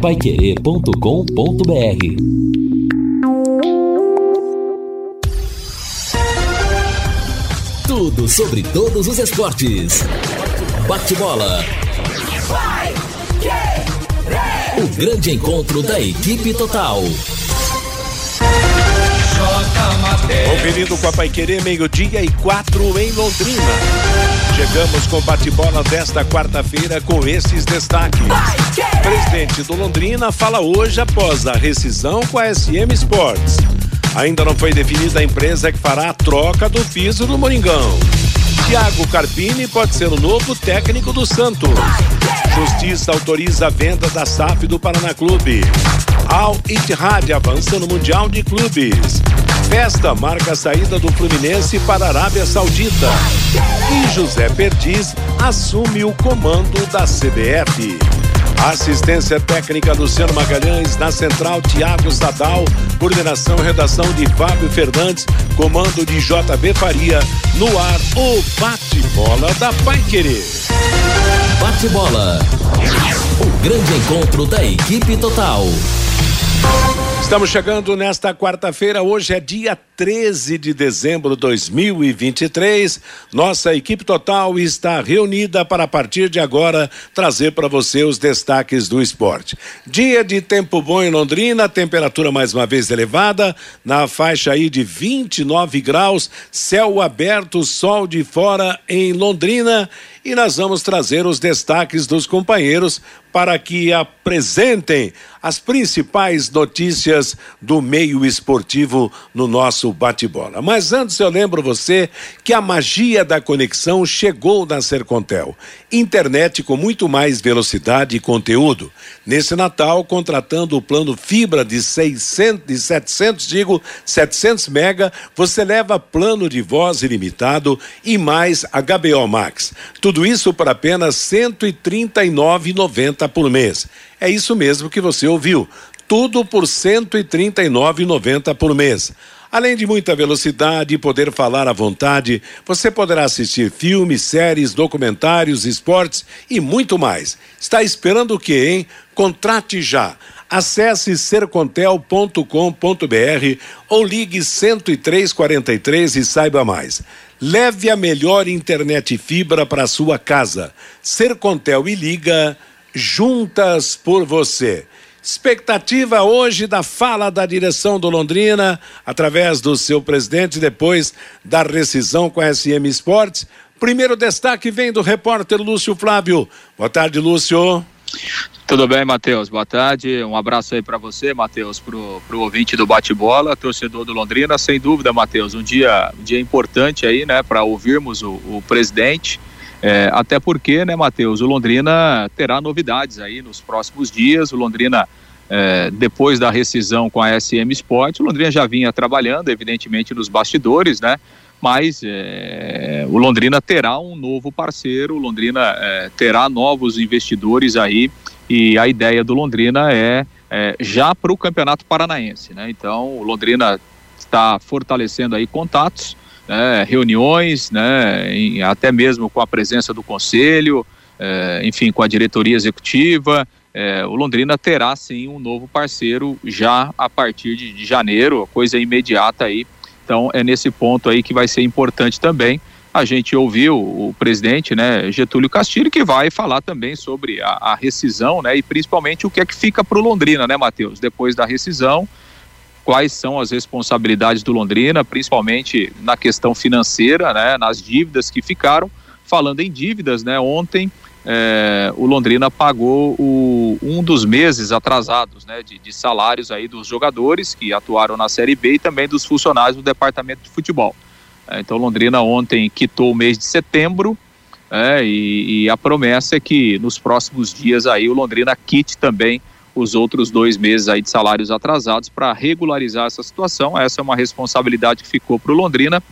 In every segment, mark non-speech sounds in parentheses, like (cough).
paiquerê.com.br Tudo sobre todos os esportes. Bate-bola. O grande encontro da equipe total. Conferindo com a Paiquerê, meio-dia e quatro em Londrina. Chegamos com bate-bola desta quarta-feira com esses destaques. Presidente do Londrina fala hoje após a rescisão com a SM Sports. Ainda não foi definida a empresa que fará a troca do piso no Moringão. Thiago Carpini pode ser o novo técnico do Santos. Justiça autoriza a venda da SAF do Paraná Clube. Al Ittihad avança no Mundial de Clubes. Festa marca a saída do Fluminense para a Arábia Saudita. E José Perdiz assume o comando da CBF. Assistência técnica Luciano Magalhães, na central Tiago Sadal, coordenação e redação de Fábio Fernandes, comando de JB Faria, no ar o bate-bola da Pai Querer. Bate-bola. O grande encontro da equipe total. Estamos chegando nesta quarta-feira, hoje é dia 13 de dezembro de 2023. Nossa equipe total está reunida para a partir de agora trazer para você os destaques do esporte. Dia de tempo bom em Londrina, temperatura mais uma vez elevada, na faixa aí de 29 graus, céu aberto, sol de fora em Londrina e nós vamos trazer os destaques dos companheiros para que apresentem as principais notícias do meio esportivo no nosso bate-bola. Mas antes eu lembro você que a magia da conexão chegou na Sercontel. Internet com muito mais velocidade e conteúdo. Nesse Natal, contratando o plano fibra de 600 de 700, digo, 700 mega, você leva plano de voz ilimitado e mais HBO Max. Tudo isso por apenas R$ 139,90 por mês. É isso mesmo que você ouviu. Tudo por R$ 139,90 por mês. Além de muita velocidade e poder falar à vontade, você poderá assistir filmes, séries, documentários, esportes e muito mais. Está esperando o quê, hein? Contrate já. Acesse sercontel.com.br ou ligue 10343 e saiba mais. Leve a melhor internet fibra para sua casa. Sercontel e Liga juntas por você. Expectativa hoje da fala da direção do Londrina, através do seu presidente, depois da rescisão com a SM Sports. Primeiro destaque vem do repórter Lúcio Flávio. Boa tarde, Lúcio. Tudo bem, Matheus? Boa tarde. Um abraço aí para você, Matheus, pro, pro ouvinte do bate-bola, torcedor do Londrina. Sem dúvida, Matheus, um dia, um dia importante aí, né, para ouvirmos o, o presidente. É, até porque, né, Matheus, o Londrina terá novidades aí nos próximos dias. O Londrina, é, depois da rescisão com a SM Sport, o Londrina já vinha trabalhando, evidentemente, nos bastidores, né? Mas é, o Londrina terá um novo parceiro, o Londrina é, terá novos investidores aí e a ideia do Londrina é, é já para o Campeonato Paranaense, né? Então o Londrina está fortalecendo aí contatos, né, reuniões, né, em, até mesmo com a presença do conselho, é, enfim, com a diretoria executiva. É, o Londrina terá sim um novo parceiro já a partir de, de janeiro, coisa imediata aí. Então é nesse ponto aí que vai ser importante também a gente ouviu o presidente, né, Getúlio Castilho, que vai falar também sobre a, a rescisão, né, e principalmente o que é que fica para o Londrina, né, Matheus, depois da rescisão, quais são as responsabilidades do Londrina, principalmente na questão financeira, né, nas dívidas que ficaram. Falando em dívidas, né, ontem é, o Londrina pagou o, um dos meses atrasados, né, de, de salários aí dos jogadores que atuaram na Série B e também dos funcionários do departamento de futebol. É, então, Londrina ontem quitou o mês de setembro é, e, e, a promessa é que nos próximos dias aí o Londrina quite também os outros dois meses aí de salários atrasados para regularizar essa situação. Essa é uma responsabilidade que ficou para o Londrina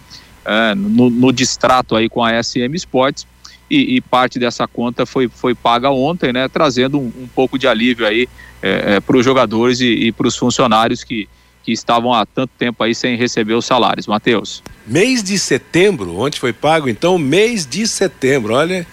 é, no, no, distrato aí com a SM Sports e, e, parte dessa conta foi, foi paga ontem, né, trazendo um, um pouco de alívio aí é, é, para os jogadores e, e para os funcionários que que estavam há tanto tempo aí sem receber os salários. Matheus. Mês de setembro, onde foi pago então mês de setembro, olha,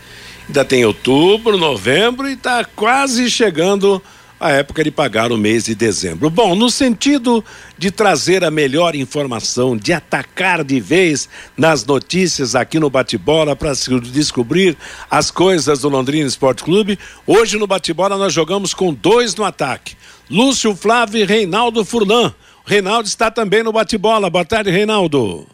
ainda tem outubro, novembro e está quase chegando a época de pagar o mês de dezembro. Bom, no sentido de trazer a melhor informação, de atacar de vez nas notícias aqui no Bate-Bola para descobrir as coisas do Londrina Esporte Clube, hoje no Bate-Bola nós jogamos com dois no ataque: Lúcio Flávio e Reinaldo Furlan. Reinaldo está também no bate-bola. Boa tarde, Reinaldo.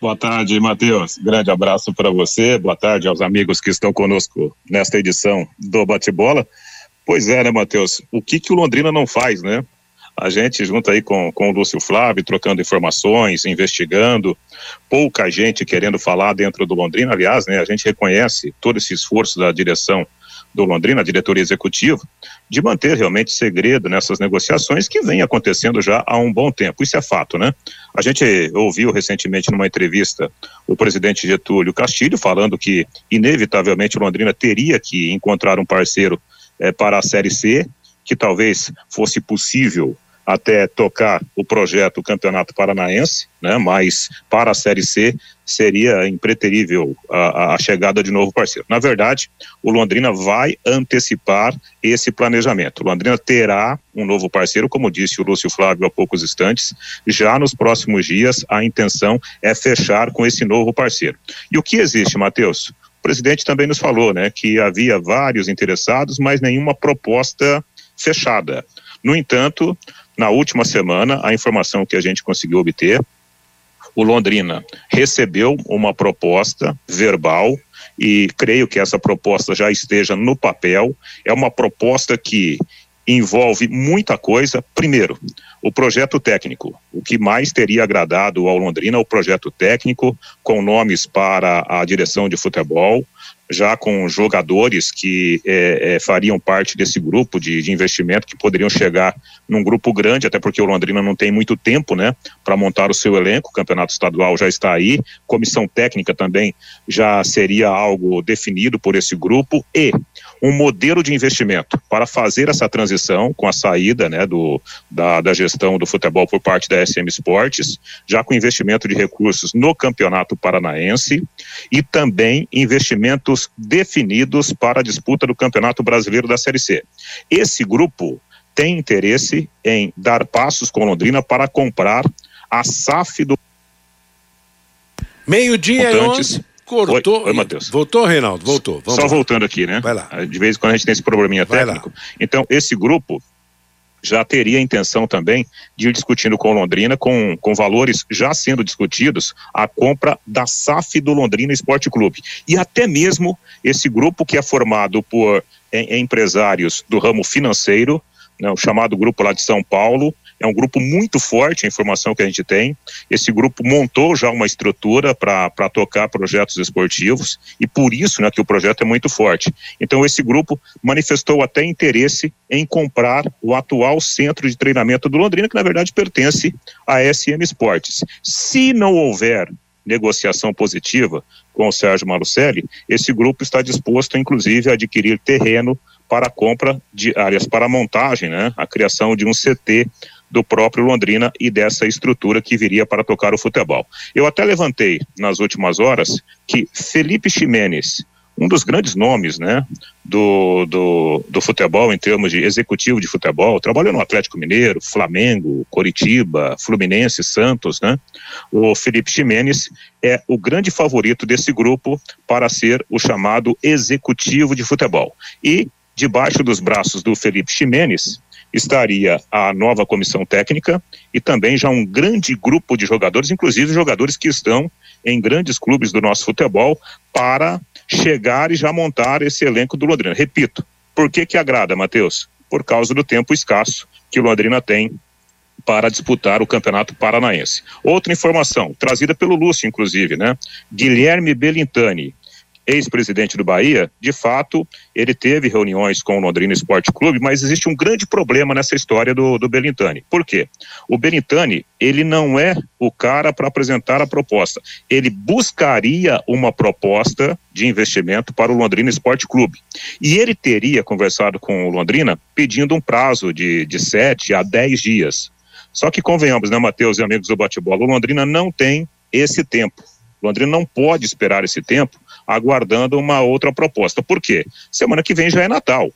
Boa tarde, Matheus. Grande abraço para você. Boa tarde aos amigos que estão conosco nesta edição do Bate-Bola. Pois é, né, Matheus? O que, que o Londrina não faz, né? A gente, junto aí com, com o Lúcio Flávio, trocando informações, investigando, pouca gente querendo falar dentro do Londrina. Aliás, né, a gente reconhece todo esse esforço da direção do Londrina, a diretoria executiva, de manter realmente segredo nessas negociações que vem acontecendo já há um bom tempo. Isso é fato, né? A gente ouviu recentemente numa entrevista o presidente Getúlio Castilho falando que, inevitavelmente, o Londrina teria que encontrar um parceiro eh, para a Série C, que talvez fosse possível até tocar o projeto Campeonato Paranaense, né? Mas para a Série C seria impreterível a, a, chegada de novo parceiro. Na verdade, o Londrina vai antecipar esse planejamento. O Londrina terá um novo parceiro, como disse o Lúcio Flávio há poucos instantes. Já nos próximos dias, a intenção é fechar com esse novo parceiro. E o que existe, Matheus? Presidente também nos falou, né, que havia vários interessados, mas nenhuma proposta fechada. No entanto, na última semana, a informação que a gente conseguiu obter, o Londrina recebeu uma proposta verbal e creio que essa proposta já esteja no papel. É uma proposta que envolve muita coisa. Primeiro, o projeto técnico. O que mais teria agradado ao Londrina é o projeto técnico, com nomes para a direção de futebol, já com jogadores que é, é, fariam parte desse grupo de, de, investimento, que poderiam chegar num grupo grande, até porque o Londrina não tem muito tempo, né, para montar o seu elenco. O campeonato estadual já está aí, comissão técnica também já seria algo definido por esse grupo e um modelo de investimento para fazer essa transição com a saída, né, do, da, da gestão do futebol por parte da SM Esportes, já com investimento de recursos no campeonato paranaense e também investimentos definidos para a disputa do Campeonato Brasileiro da Série C. Esse grupo tem interesse em dar passos com Londrina para comprar a SAF do. Meio-dia e 11. Cortou. Oi, Oi Matheus. Voltou, Reinaldo? Voltou. Vamos Só lá. voltando aqui, né? Vai lá. De vez em quando a gente tem esse probleminha Vai técnico. Lá. Então, esse grupo já teria a intenção também de ir discutindo com Londrina, com, com valores já sendo discutidos, a compra da SAF do Londrina Esporte Clube. E até mesmo esse grupo que é formado por é, empresários do ramo financeiro, né, o chamado grupo lá de São Paulo, é um grupo muito forte, a informação que a gente tem. Esse grupo montou já uma estrutura para tocar projetos esportivos e por isso né, que o projeto é muito forte. Então, esse grupo manifestou até interesse em comprar o atual centro de treinamento do Londrina, que na verdade pertence à SM Esportes. Se não houver negociação positiva com o Sérgio Malucelli, esse grupo está disposto, inclusive, a adquirir terreno para a compra de áreas para montagem, né, a criação de um CT do próprio Londrina e dessa estrutura que viria para tocar o futebol. Eu até levantei nas últimas horas que Felipe Ximenes, um dos grandes nomes, né, do, do, do futebol em termos de executivo de futebol, trabalhou no Atlético Mineiro, Flamengo, Coritiba, Fluminense, Santos, né? O Felipe Ximenes é o grande favorito desse grupo para ser o chamado executivo de futebol. E debaixo dos braços do Felipe Ximenes estaria a nova comissão técnica e também já um grande grupo de jogadores, inclusive jogadores que estão em grandes clubes do nosso futebol, para chegar e já montar esse elenco do Londrina. Repito, por que que agrada, Matheus? Por causa do tempo escasso que o Londrina tem para disputar o Campeonato Paranaense. Outra informação, trazida pelo Lúcio, inclusive, né? Guilherme Belintani, ex-presidente do Bahia, de fato, ele teve reuniões com o Londrina Esporte Clube, mas existe um grande problema nessa história do, do Belintani. Por quê? O Belintani, ele não é o cara para apresentar a proposta. Ele buscaria uma proposta de investimento para o Londrina Esporte Clube. E ele teria conversado com o Londrina pedindo um prazo de, de 7 a 10 dias. Só que convenhamos, né, Matheus e amigos do bate-bola, o Londrina não tem esse tempo. O Londrina não pode esperar esse tempo aguardando uma outra proposta. Por quê? Semana que vem já é Natal.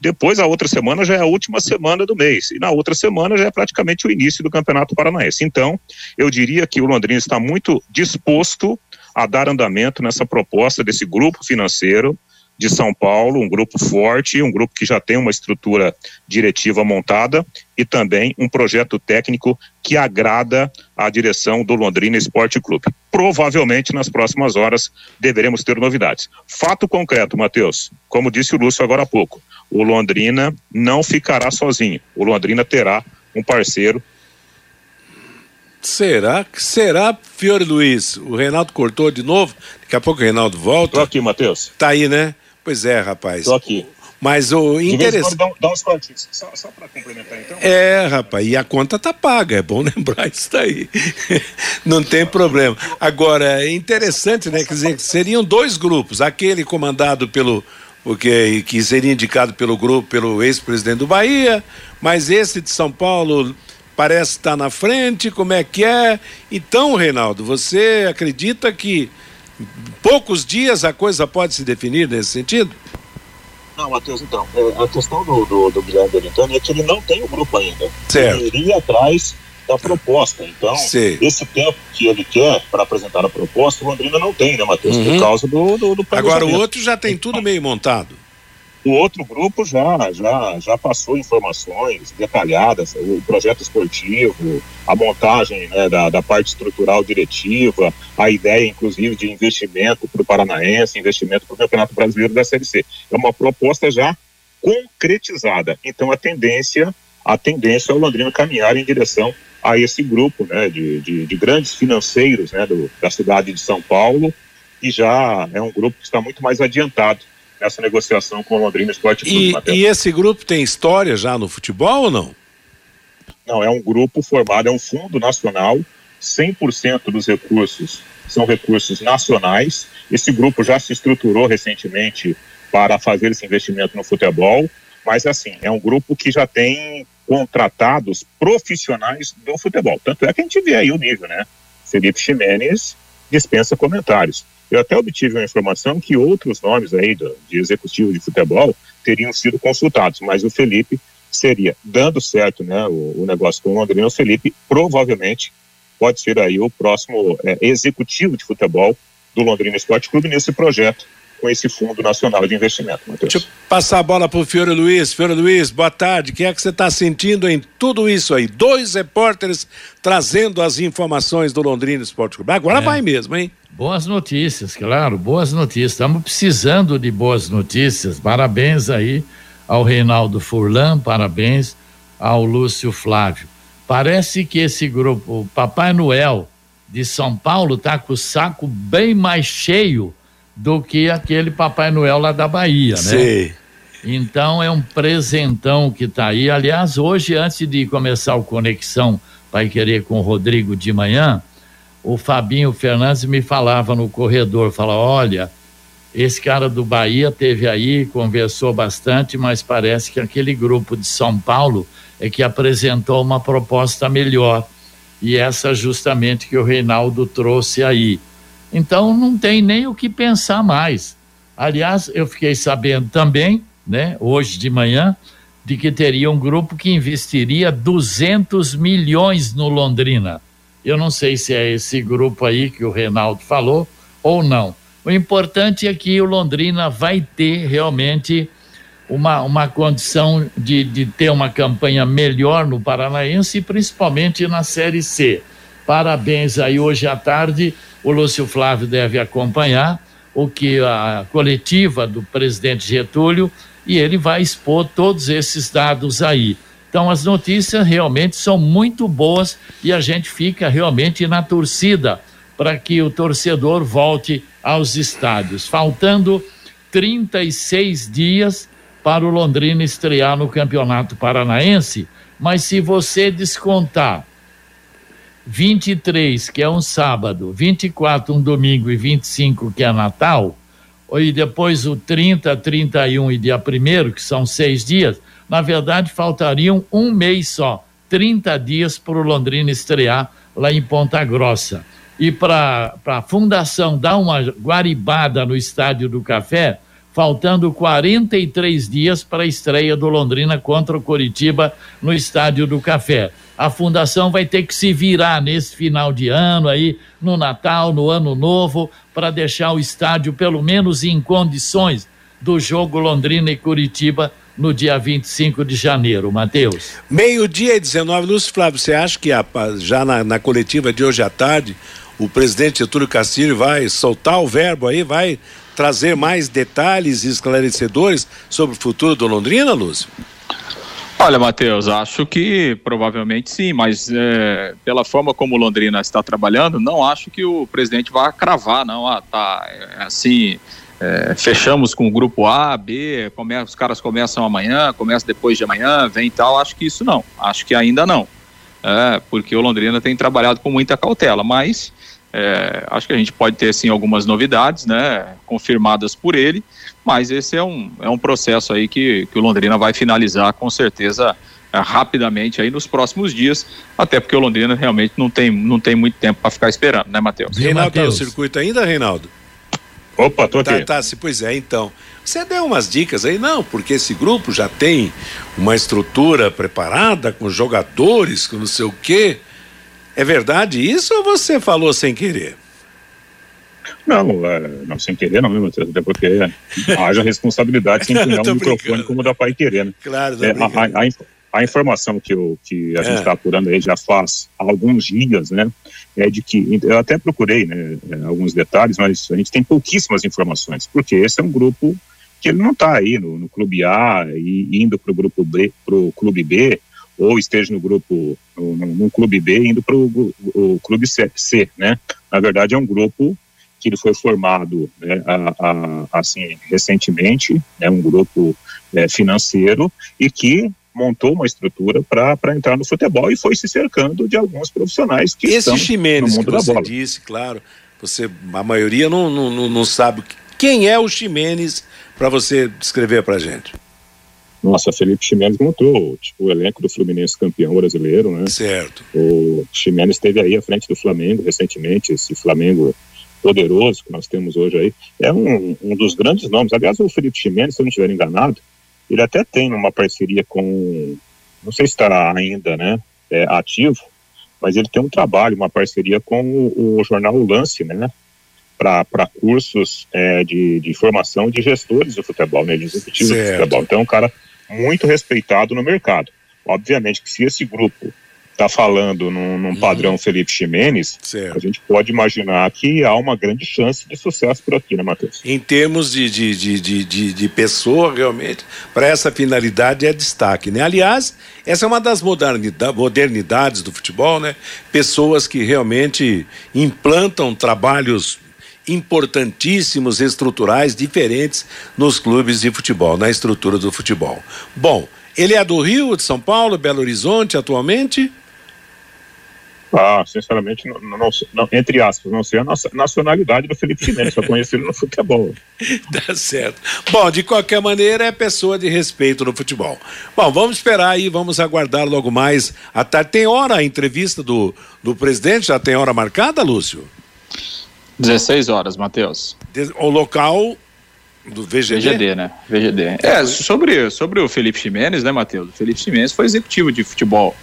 depois a outra semana já é a última semana do mês e na outra semana já é praticamente o início do Campeonato Paranaense. Então, eu diria que o Londrina está muito disposto a dar andamento nessa proposta desse grupo financeiro de São Paulo, um grupo forte, um grupo que já tem uma estrutura diretiva montada e também um projeto técnico que agrada a direção do Londrina Esporte Clube. Provavelmente nas próximas horas deveremos ter novidades. Fato concreto, Matheus, como disse o Lúcio agora há pouco, o Londrina não ficará sozinho. O Londrina terá um parceiro Será que será, Fiore Luiz? O Reinaldo cortou de novo? Daqui a pouco o Reinaldo volta. Tô aqui, Matheus. Tá aí, né? Pois é, rapaz. Tô aqui. Mas o interessante. Dá, dá uns cortes, só, só para complementar então. É, rapaz, e a conta tá paga, é bom (laughs) lembrar isso daí. (laughs) Não tem problema. Agora, é interessante, né? Quer dizer, seriam dois grupos, aquele comandado pelo. Porque, que seria indicado pelo grupo, pelo ex-presidente do Bahia, mas esse de São Paulo parece estar na frente, como é que é? Então, Reinaldo, você acredita que poucos dias a coisa pode se definir nesse sentido? Não, Matheus, então, é, a questão do, do, do Guilherme Belintani é que ele não tem o grupo ainda. Certo. Ele iria atrás da proposta. Então, Sim. esse tempo que ele quer para apresentar a proposta, o Londrina não tem, né, Matheus? Uhum. Por causa do, do, do Agora o outro já tem tudo meio montado. O outro grupo já, já, já passou informações detalhadas, o projeto esportivo, a montagem né, da, da parte estrutural diretiva, a ideia, inclusive, de investimento para o Paranaense, investimento para o Campeonato Brasileiro da Série C. É uma proposta já concretizada. Então, a tendência, a tendência é o Londrina caminhar em direção a esse grupo né, de, de, de grandes financeiros né, do, da cidade de São Paulo, e já é um grupo que está muito mais adiantado nessa negociação com o Londrina Esporte Clube. E, e esse grupo tem história já no futebol ou não? Não, é um grupo formado, é um fundo nacional, 100% dos recursos são recursos nacionais. Esse grupo já se estruturou recentemente para fazer esse investimento no futebol, mas assim, é um grupo que já tem contratados profissionais do futebol. Tanto é que a gente vê aí o nível, né? Felipe Ximenes dispensa comentários. Eu até obtive uma informação que outros nomes aí do, de executivo de futebol teriam sido consultados, mas o Felipe seria, dando certo né, o, o negócio com o Londrina, o Felipe provavelmente pode ser aí o próximo é, executivo de futebol do Londrina Esporte Clube nesse projeto com esse Fundo Nacional de Investimento, Matheus. Deixa eu passar a bola pro Fiore Luiz. Fiore Luiz, boa tarde. O que é que você está sentindo em tudo isso aí? Dois repórteres trazendo as informações do Londrina Esporte Clube. Agora É. vai mesmo, hein? Boas notícias, claro, boas notícias. Estamos precisando de boas notícias. Parabéns aí ao Reinaldo Furlan, parabéns ao Lúcio Flávio. Parece que esse grupo, o Papai Noel de São Paulo, está com o saco bem mais cheio do que aquele Papai Noel lá da Bahia, né? Sei. Então é um presentão que está aí. Aliás, hoje, antes de começar o Conexão Pai Querer com o Rodrigo de manhã, o Fabinho Fernandes me falava no corredor, fala, olha, esse cara do Bahia teve aí, conversou bastante, mas parece que aquele grupo de São Paulo é que apresentou uma proposta melhor. E essa justamente que o Reinaldo trouxe aí. Então não tem nem o que pensar mais. Aliás, eu fiquei sabendo também, né, hoje de manhã, de que teria um grupo que investiria 200 milhões no Londrina. Eu não sei se é esse grupo aí que o Reinaldo falou ou não. O importante é que o Londrina vai ter realmente uma, uma condição de, de ter uma campanha melhor no Paranaense e principalmente na Série C. Parabéns aí hoje à tarde, o Lúcio Flávio deve acompanhar o que a coletiva do presidente Getúlio e ele vai expor todos esses dados aí. Então as notícias realmente são muito boas e a gente fica realmente na torcida para que o torcedor volte aos estádios. Faltando 36 dias para o Londrina estrear no Campeonato Paranaense, mas se você descontar 23, que é um sábado, 24, um domingo e 25, que é Natal, e depois o 30, 31 e dia 1, que são seis dias, na verdade faltariam um mês só, 30 dias para o Londrina estrear lá em Ponta Grossa. E para a fundação dar uma guaribada no Estádio do Café, faltando 43 dias para a estreia do Londrina contra o Coritiba no Estádio do Café. A fundação vai ter que se virar nesse final de ano aí, no Natal, no Ano Novo, para deixar o estádio pelo menos em condições do jogo Londrina e Curitiba no dia 25 de janeiro, Matheus. Meio-dia e 19, Lúcio Flávio, você acha que a, já na, na, coletiva de hoje à tarde, o presidente Getúlio Castilho vai soltar o verbo aí, vai trazer mais detalhes esclarecedores sobre o futuro do Londrina, Lúcio? Olha, Matheus, acho que provavelmente sim, mas é, pela forma como Londrina está trabalhando, não acho que o presidente vá cravar, não. Ah, tá, é, assim, é, fechamos com o grupo A, B, come, os caras começam amanhã, começam depois de amanhã, vem tal. Acho que isso não, acho que ainda não. É, porque o Londrina tem trabalhado com muita cautela, mas é, acho que a gente pode ter sim algumas novidades, né, confirmadas por ele, mas esse é um, é um processo aí que, que o Londrina vai finalizar com certeza é, rapidamente aí nos próximos dias, até porque o Londrina realmente não tem, não tem muito tempo para ficar esperando, né, Matheus? Reinaldo, tá no circuito ainda, Reinaldo? Opa, tô aqui. Tá, tá, pois é, então. Você deu umas dicas aí, não, porque esse grupo já tem uma estrutura preparada com jogadores, com não sei o quê. É verdade isso ou você falou sem querer? Não, é, não sem querer não, Matheus, até porque haja responsabilidade sem (laughs) empunhar um microfone como da Pai Querer, né? Claro, é, a, a, a, informação que, eu, que a é. gente está apurando aí já faz alguns dias, né? É de que, eu até procurei né, é, alguns detalhes, mas a gente tem pouquíssimas informações, porque esse é um grupo que ele não está aí no, no, Clube A e indo para o grupo B, para o Clube B, ou esteja no grupo, no, no clube B, indo para o clube C, C, né? Na verdade, é um grupo que ele foi formado né, a, a, assim recentemente, é né, um grupo é, financeiro e que montou uma estrutura para entrar no futebol e foi se cercando de alguns profissionais que Esse estão Ximenes no mundo que você da bola. disse, claro, você a maioria não, não, não sabe quem é o Ximenes para você descrever para gente. Nossa, Felipe Ximenes montou tipo, o elenco do Fluminense campeão brasileiro, né? Certo. O Ximenes esteve aí à frente do Flamengo recentemente, esse Flamengo poderoso que nós temos hoje aí. É um, um dos grandes nomes. Aliás, o Felipe Ximenes, se eu não estiver enganado, ele até tem uma parceria com, não sei se está ainda, né, é, ativo, mas ele tem um trabalho, uma parceria com o, o jornal o Lance, né, para cursos é, de, de formação de gestores do futebol, né, de executivos do futebol. Então é um cara muito respeitado no mercado. Obviamente que se esse grupo está falando num, num, padrão uhum. Felipe Ximenes, certo. a gente pode imaginar que há uma grande chance de sucesso por aqui, né, Matheus? Em termos de, de, de, de, de, de pessoa, realmente, para essa finalidade é destaque, né? Aliás, essa é uma das modernidades do futebol, né? Pessoas que realmente implantam trabalhos importantíssimos estruturais diferentes nos clubes de futebol, na estrutura do futebol. Bom, ele é do Rio, de São Paulo, Belo Horizonte atualmente? Ah, sinceramente, não, não, não, entre aspas, não sei a nossa nacionalidade do Felipe Ximenes, só conheço ele no futebol. (laughs) tá certo. Bom, de qualquer maneira, é pessoa de respeito no futebol. Bom, vamos esperar aí, vamos aguardar logo mais à tarde. Tem hora a entrevista do, do presidente? Já tem hora marcada, Lúcio? 16 horas, Matheus. O local do VGD? VGD, né? VGD. É, sobre, sobre o Felipe Ximenes, né, Matheus? O Felipe Ximenes foi executivo de futebol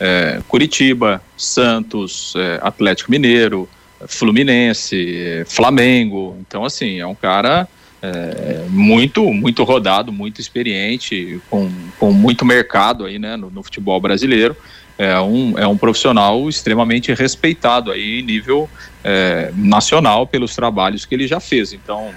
é, Curitiba, Santos, é, Atlético Mineiro, Fluminense, é, Flamengo. Então, assim, é um cara é, muito, muito rodado, muito experiente, com, com muito mercado aí, né, no, no, futebol brasileiro. É um, é um profissional extremamente respeitado aí em nível é, nacional pelos trabalhos que ele já fez. Então,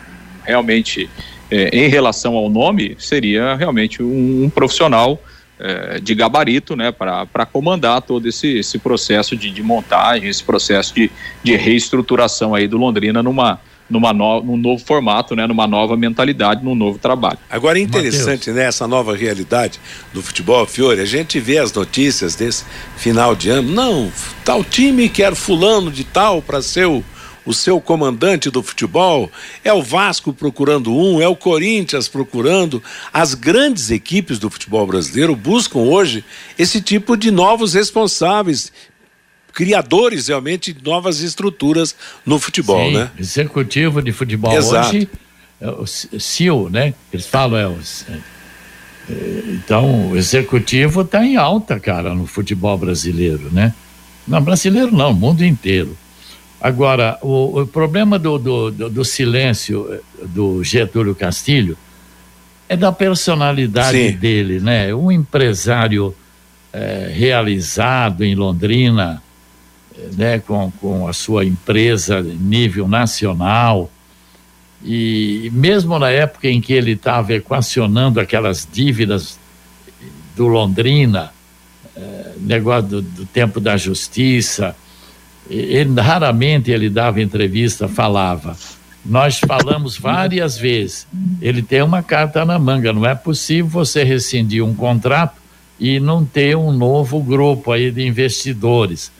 realmente, é, em relação ao nome, seria realmente um, um profissional é, de gabarito né, para comandar todo esse, esse processo de, de, montagem, esse processo de, de reestruturação aí do Londrina numa, numa no, num novo formato, né, numa nova mentalidade, num novo trabalho. Agora é interessante, Mateus. né, essa nova realidade do futebol, Fiore, a gente vê as notícias desse final de ano, não, tal time quer fulano de tal para ser o o seu comandante do futebol, é o Vasco procurando um, é o Corinthians procurando. As grandes equipes do futebol brasileiro buscam hoje esse tipo de novos responsáveis, criadores realmente de novas estruturas no futebol, Sim, né? Executivo de futebol Exato. hoje é o CEO, né? Eles falam, é, o, é, então o executivo está em alta, cara, no futebol brasileiro, né? Não, brasileiro não, mundo inteiro. Agora, o, o problema do, do, do, do, silêncio eh, do Getúlio Castilho é da personalidade Sim. dele, né? Um empresário é, realizado em Londrina, né? Com, com a sua empresa nível nacional, e mesmo na época em que ele estava equacionando aquelas dívidas do Londrina, é, negócio do, do tempo da justiça, ele raramente ele dava entrevista, falava. Nós falamos várias vezes. Ele tem uma carta na manga. Não é possível você rescindir um contrato e não ter um novo grupo aí de investidores.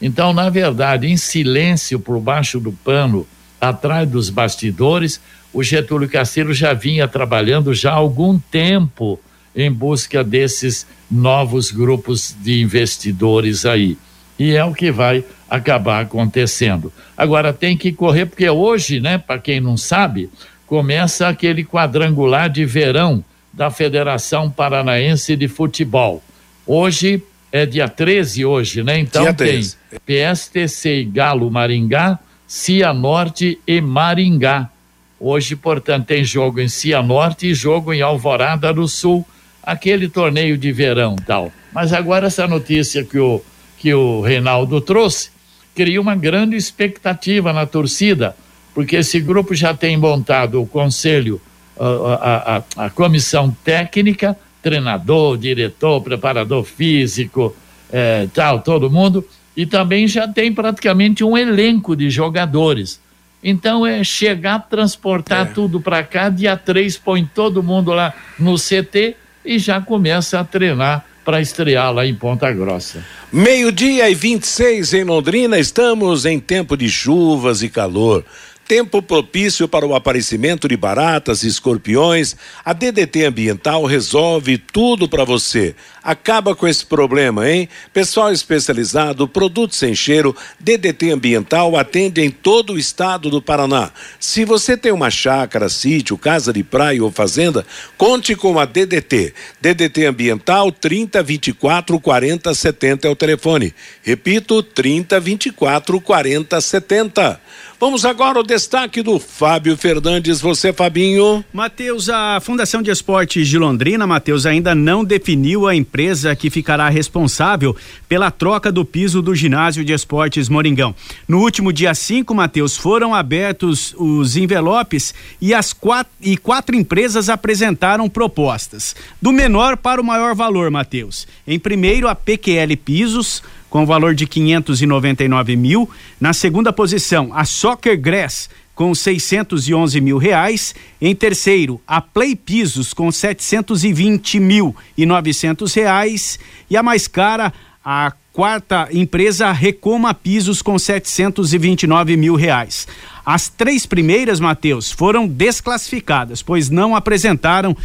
Então, na verdade, em silêncio por baixo do pano, atrás dos bastidores, o Getúlio Castilho já vinha trabalhando já há algum tempo em busca desses novos grupos de investidores aí. E é o que vai acabar acontecendo. Agora tem que correr, porque hoje, né, para quem não sabe, começa aquele quadrangular de verão da Federação Paranaense de Futebol. Hoje é dia 13 hoje, né? Então tem PSTC e Galo Maringá, Cianorte e Maringá. Hoje, portanto, tem jogo em Cianorte e jogo em Alvorada do Sul, aquele torneio de verão tal. Mas agora essa notícia que o, que o Reinaldo trouxe cria uma grande expectativa na torcida, porque esse grupo já tem montado o conselho, a, a, a comissão técnica, treinador, diretor, preparador físico, é, tal, todo mundo, e também já tem praticamente um elenco de jogadores. Então é chegar, transportar é. tudo para cá, dia 3 põe todo mundo lá no CT e já começa a treinar para estrear lá em Ponta Grossa. Meio-dia e 26 em Londrina, estamos em tempo de chuvas e calor. Tempo propício para o aparecimento de baratas e escorpiões, a DDT Ambiental resolve tudo para você. Acaba com esse problema, hein? Pessoal especializado, produtos sem cheiro, DDT Ambiental atende em todo o estado do Paraná. Se você tem uma chácara, sítio, casa de praia ou fazenda, conte com a DDT. DDT Ambiental 30 24 40 70 é o telefone. Repito, 30 24 40 70. Vamos agora ao destaque do Fábio Fernandes. Você, Fabinho. Matheus, a Fundação de Esportes de Londrina, Matheus, ainda não definiu a empresa que ficará responsável pela troca do piso do ginásio de esportes Moringão. No último dia 5, Matheus, foram abertos os envelopes e as quatro, e quatro empresas apresentaram propostas. Do menor para o maior valor, Matheus. Em primeiro, a PQL Pisos com valor de 599 mil. Na segunda posição, a Soccer Grass com 611 mil reais. Em terceiro, a Play Pisos com 720 mil e 900 reais. E a mais cara, a quarta empresa Recoma Pisos com 729 mil reais. As três primeiras, Matheus, foram desclassificadas, pois não apresentaram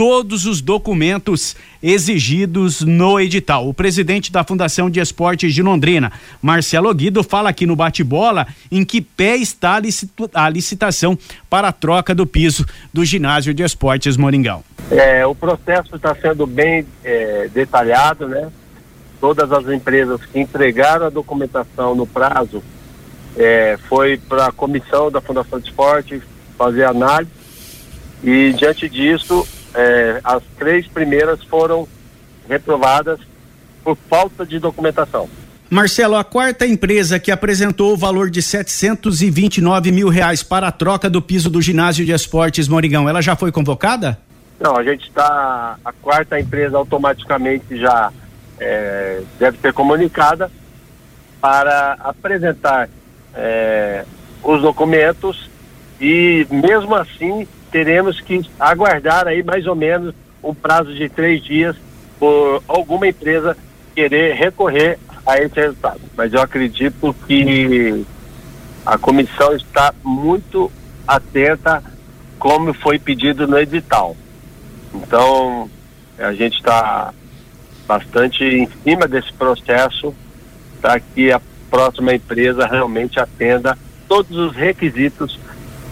todos os documentos exigidos no edital. O presidente da Fundação de Esportes de Londrina, Marcelo Guido, fala aqui no bate-bola em que pé está a licitação para a troca do piso do ginásio de esportes Moringão. É, o processo está sendo bem é, detalhado, né? Todas as empresas que entregaram a documentação no prazo é, foi para a comissão da Fundação de Esportes fazer análise e diante disso é, as três primeiras foram reprovadas por falta de documentação. Marcelo, a quarta empresa que apresentou o valor de 729 mil reais para a troca do piso do ginásio de esportes Morigão, ela já foi convocada? Não, a gente está. A quarta empresa automaticamente já é, deve ser comunicada para apresentar é, os documentos e mesmo assim teremos que aguardar aí mais ou menos um prazo de três dias por alguma empresa querer recorrer a esse resultado. Mas eu acredito que a comissão está muito atenta como foi pedido no edital. Então, a gente está bastante em cima desse processo para que a próxima empresa realmente atenda todos os requisitos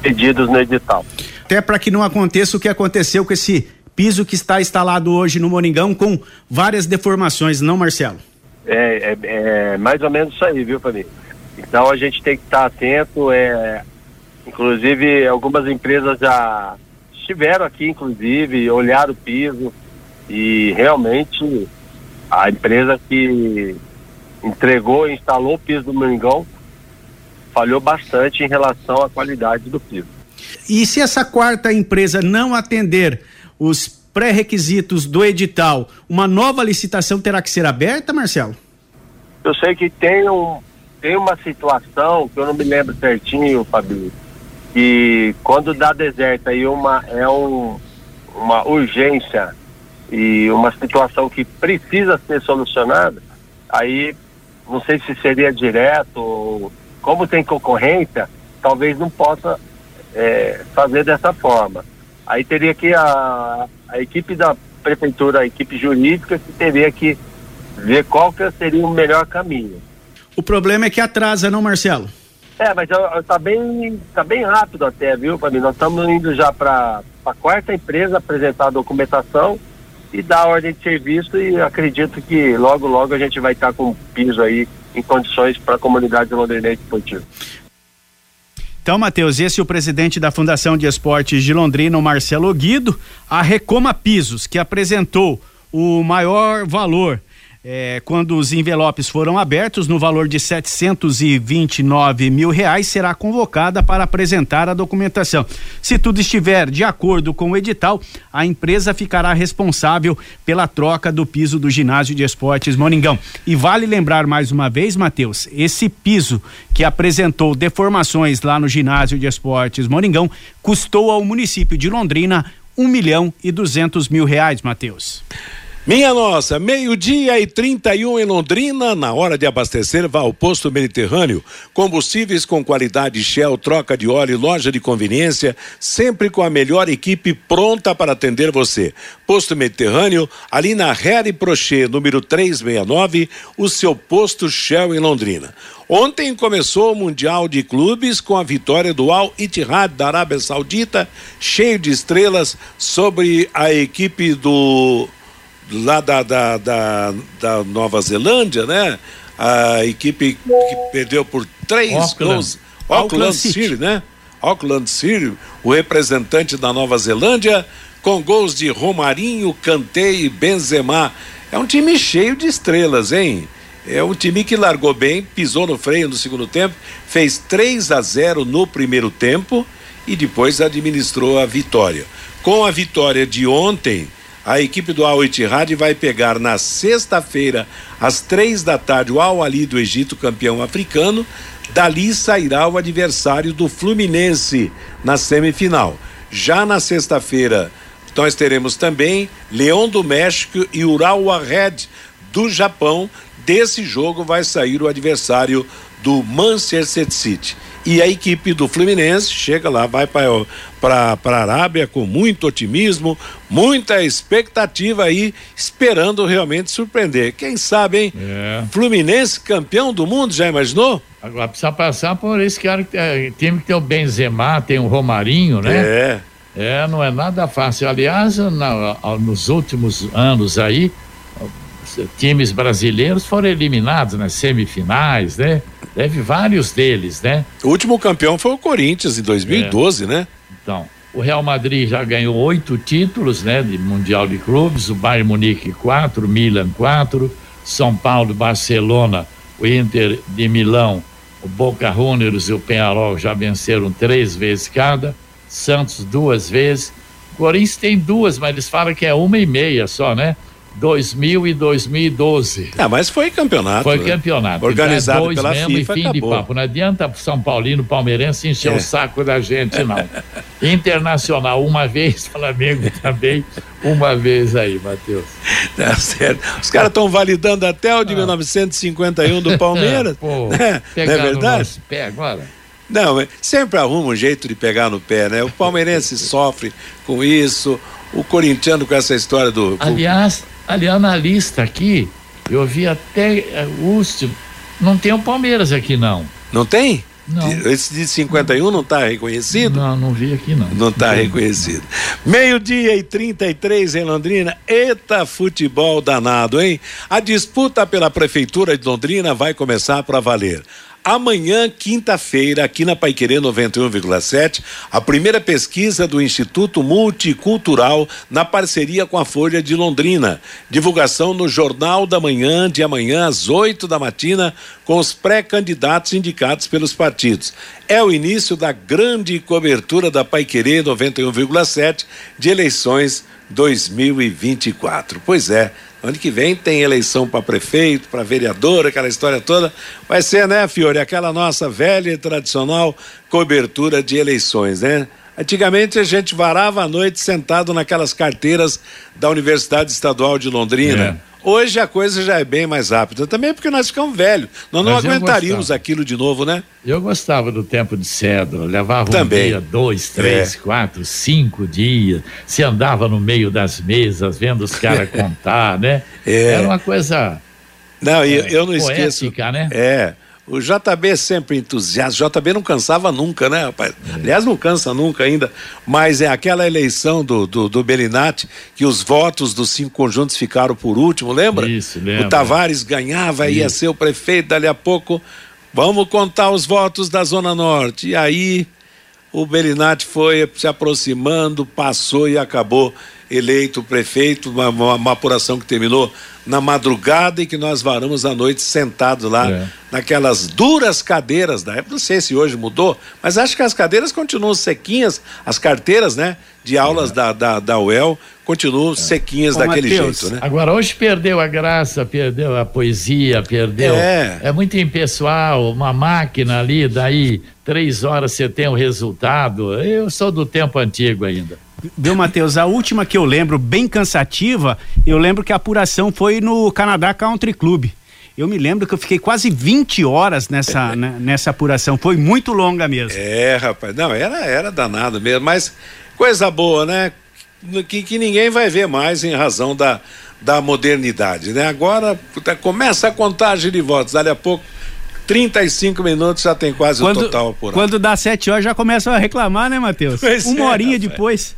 pedidos no edital. Até para que não aconteça o que aconteceu com esse piso que está instalado hoje no Moringão com várias deformações, não, Marcelo? É, é, é mais ou menos isso aí, viu, família? Então a gente tem que estar atento, é, inclusive algumas empresas já estiveram aqui, inclusive, olharam o piso e realmente a empresa que entregou e instalou o piso do Moringão falhou bastante em relação à qualidade do piso. E se essa quarta empresa não atender os pré-requisitos do edital, uma nova licitação terá que ser aberta, Marcelo? Eu sei que tem, um, tem uma situação que eu não me lembro certinho, Fabio, que quando dá deserto aí uma, é um, uma urgência e uma situação que precisa ser solucionada, aí não sei se seria direto, como tem concorrência, talvez não possa é, fazer dessa forma. Aí teria que a, a equipe da prefeitura, a equipe jurídica, que teria que ver qual que seria o melhor caminho. O problema é que atrasa, não, Marcelo? É, mas está bem, tá bem rápido até, viu, mim. Nós estamos indo já para a quarta empresa apresentar a documentação e dar a ordem de serviço e acredito que logo, logo a gente vai estar tá com um piso aí em condições para a comunidade londrinense esportiva. Então, Matheus, esse é o presidente da Fundação de Esportes de Londrina, Marcelo Guido, a Recoma Pisos, que apresentou o maior valor é, quando os envelopes foram abertos no valor de 729 mil reais, será convocada para apresentar a documentação. Se tudo estiver de acordo com o edital, a empresa ficará responsável pela troca do piso do ginásio de esportes Moningão. E vale lembrar mais uma vez, Matheus, esse piso que apresentou deformações lá no ginásio de esportes Moningão custou ao município de Londrina um milhão e duzentos mil reais, Matheus. Minha nossa, meio-dia e 31 em Londrina, na hora de abastecer, vá ao posto Mediterrâneo. Combustíveis com qualidade Shell, troca de óleo, loja de conveniência, sempre com a melhor equipe pronta para atender você. Posto Mediterrâneo, ali na Harry Prochet, número 369, o seu posto Shell em Londrina. Ontem começou o Mundial de Clubes com a vitória do Al Ittihad da Arábia Saudita, cheio de estrelas sobre a equipe do lá da, da, da, da Nova Zelândia, né? A equipe que perdeu por três Auckland. gols. Auckland, Auckland City. City, né? Auckland City, o representante da Nova Zelândia, com gols de Romarinho, Kanté e Benzema. É um time cheio de estrelas, hein? É um time que largou bem, pisou no freio no segundo tempo, fez 3 a 0 no primeiro tempo e depois administrou a vitória. Com a vitória de ontem, a equipe do Al Ittihad vai pegar na sexta-feira, às três da tarde, o Al Ali do Egito, campeão africano. Dali sairá o adversário do Fluminense na semifinal. Já na sexta-feira, nós teremos também Leão do México e Urawa Red do Japão. Desse jogo vai sair o adversário do Manchester City. E a equipe do Fluminense chega lá, vai para a Arábia com muito otimismo, muita expectativa aí, esperando realmente surpreender. Quem sabe, hein? É. Fluminense campeão do mundo, já imaginou? Agora precisa passar por esse cara que tem, tem que ter o Benzema, tem o Romarinho, né? É. É, não é nada fácil. Aliás, na, nos últimos anos aí, times brasileiros foram eliminados nas semifinais, né? Teve vários deles, né? O último campeão foi o Corinthians em 2012, é. né? Então, o Real Madrid já ganhou oito títulos, né? De Mundial de Clubes, o Bayern Munique quatro, Milan quatro, São Paulo, Barcelona, o Inter de Milão, o Boca Juniors e o Penharol já venceram três vezes cada, Santos duas vezes, Corinthians tem duas, mas eles falam que é uma e meia só, né? 2000 e 2012. Ah, mas foi campeonato. Foi né? campeonato. Organizado é pela mesmo FIFA, e fim acabou. de papo. Não adianta São Paulino, palmeirense encher é. o saco da gente, não. (laughs) Internacional uma vez, Flamengo (laughs) também uma vez aí, Matheus. Tá certo. Os caras estão validando até o de ah. 1951 do Palmeiras. (laughs) Pô, é, não é verdade? pé agora. Não, sempre arruma um jeito de pegar no pé, né? O palmeirense sofre com isso, o corintiano com essa história do. Aliás, Aliás, na lista aqui, eu vi até uh, o último. Não tem o Palmeiras aqui, não. Não tem? Não. Esse de 51 não está reconhecido? Não, não vi aqui não. Não está reconhecido. Meio-dia e 33 em Londrina. Eita futebol danado, hein? A disputa pela Prefeitura de Londrina vai começar para valer. Amanhã, quinta-feira, aqui na Paiquerê 91,7, a primeira pesquisa do Instituto Multicultural na parceria com a Folha de Londrina. Divulgação no Jornal da Manhã, de amanhã às 8 da matina, com os pré-candidatos indicados pelos partidos. É o início da grande cobertura da Paiquerê 91,7 de eleições 2024. Pois é. Ano que vem tem eleição para prefeito, para vereador, aquela história toda. Vai ser, né, Fiore, aquela nossa velha e tradicional cobertura de eleições, né? Antigamente a gente varava a noite sentado naquelas carteiras da Universidade Estadual de Londrina. É. Hoje a coisa já é bem mais rápida, também porque nós ficamos velhos. Nós não Mas aguentaríamos aquilo de novo, né? Eu gostava do tempo de cedro, levava também. um dia, dois, três, é. quatro, cinco dias, se andava no meio das mesas, vendo os caras (laughs) contar, né? É. Era uma coisa. Não, é, eu, eu não poética, esqueço. né? É. O JB sempre entusiasta. O JB não cansava nunca, né, rapaz? É. Aliás, não cansa nunca ainda. Mas é aquela eleição do, do, do Belinati que os votos dos cinco conjuntos ficaram por último, lembra? Isso, lembra. O Tavares ganhava, Isso. ia ser o prefeito, dali a pouco. Vamos contar os votos da Zona Norte. E aí o Belinati foi se aproximando, passou e acabou eleito prefeito, uma, uma, uma, apuração que terminou na madrugada e que nós varamos à noite sentados lá é. naquelas duras cadeiras da época. Não sei se hoje mudou, mas acho que as cadeiras continuam sequinhas, as carteiras, né, de aulas é. da, da, da UEL continuam é. sequinhas Ô, daquele Mateus, jeito, né? Agora, hoje perdeu a graça, perdeu a poesia, perdeu. É, é muito impessoal, uma máquina ali, daí três horas você tem o resultado. Eu sou do tempo antigo ainda. Viu, Matheus? A última que eu lembro, bem cansativa, eu lembro que a apuração foi no Canadá Country Club. Eu me lembro que eu fiquei quase 20 horas nessa, (laughs) né, nessa apuração. Foi muito longa mesmo. É, rapaz. Não, era, era danado mesmo. Mas coisa boa, né? Que, que ninguém vai ver mais em razão da, da modernidade, né? Agora começa a contagem de votos. Dali a pouco 35 minutos já tem quase quando, o total apurado. Quando dá 7 horas já começam a reclamar, né, Matheus? Uma é, horinha rapaz. depois.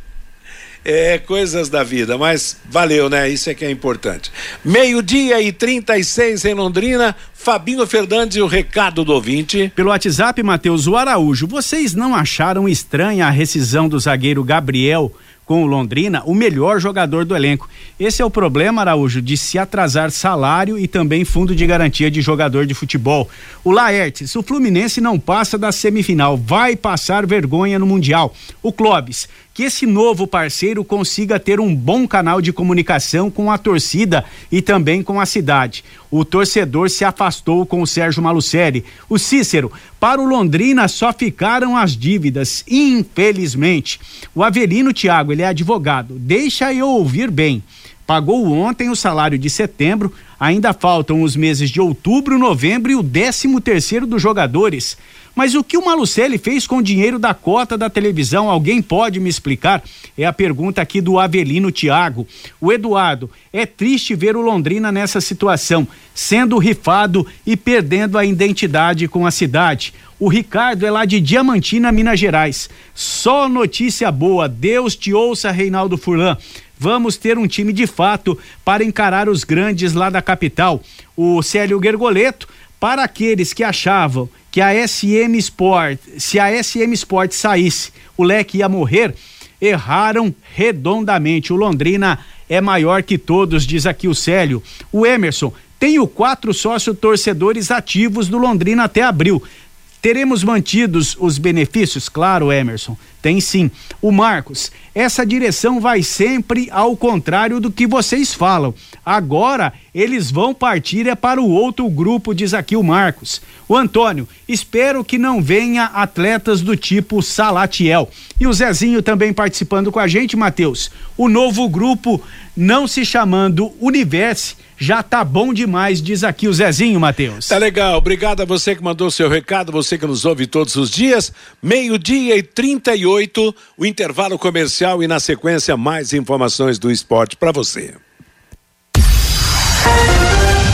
É, coisas da vida, mas valeu, né? Isso é que é importante. Meio-dia e 36 em Londrina. Fabinho Fernandes o recado do ouvinte. Pelo WhatsApp, Matheus, o Araújo. Vocês não acharam estranha a rescisão do zagueiro Gabriel? com o Londrina, o melhor jogador do elenco. Esse é o problema, Araújo, de se atrasar salário e também fundo de garantia de jogador de futebol. O Laertes, o Fluminense não passa da semifinal, vai passar vergonha no Mundial. O Clóvis, que esse novo parceiro consiga ter um bom canal de comunicação com a torcida e também com a cidade. O torcedor se afastou com o Sérgio Malucelli. O Cícero, para o Londrina só ficaram as dívidas, infelizmente. O Avelino Tiago, ele é advogado. Deixa eu ouvir bem. Pagou ontem o salário de setembro, ainda faltam os meses de outubro, novembro e o décimo terceiro dos jogadores. Mas o que o Malucelli fez com o dinheiro da cota da televisão? Alguém pode me explicar? É a pergunta aqui do Avelino Tiago. O Eduardo, é triste ver o Londrina nessa situação, sendo rifado e perdendo a identidade com a cidade. O Ricardo é lá de Diamantina, Minas Gerais. Só notícia boa. Deus te ouça, Reinaldo Furlan. Vamos ter um time de fato para encarar os grandes lá da capital. O Célio Gergoleto, para aqueles que achavam que a SM Sport, se a SM Sport saísse, o leque ia morrer, erraram redondamente. O Londrina é maior que todos, diz aqui o Célio. O Emerson, tenho quatro sócios torcedores ativos do Londrina até abril. Teremos mantidos os benefícios? Claro, Emerson. Tem sim. O Marcos, essa direção vai sempre ao contrário do que vocês falam. Agora eles vão partir é para o outro grupo, diz aqui o Marcos. O Antônio, espero que não venha atletas do tipo Salatiel. E o Zezinho também participando com a gente, Matheus. O novo grupo não se chamando Universe já tá bom demais, diz aqui o Zezinho, Matheus. Tá legal, obrigado a você que mandou seu recado, você que nos ouve todos os dias. Meio-dia e 38, o intervalo comercial e na sequência mais informações do esporte para você.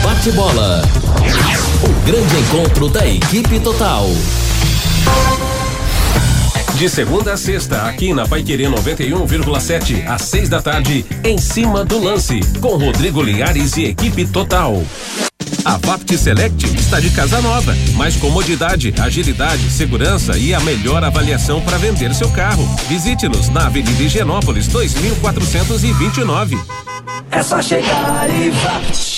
Bate bola. O grande encontro da equipe total. De segunda a sexta, aqui na Paiquerê 91,7, às seis da tarde, em cima do lance, com Rodrigo Linhares e equipe total. A Vapt Select está de casa nova. Mais comodidade, agilidade, segurança e a melhor avaliação para vender seu carro. Visite-nos na Avenida Higienópolis 2429. É só chegar e Vapt.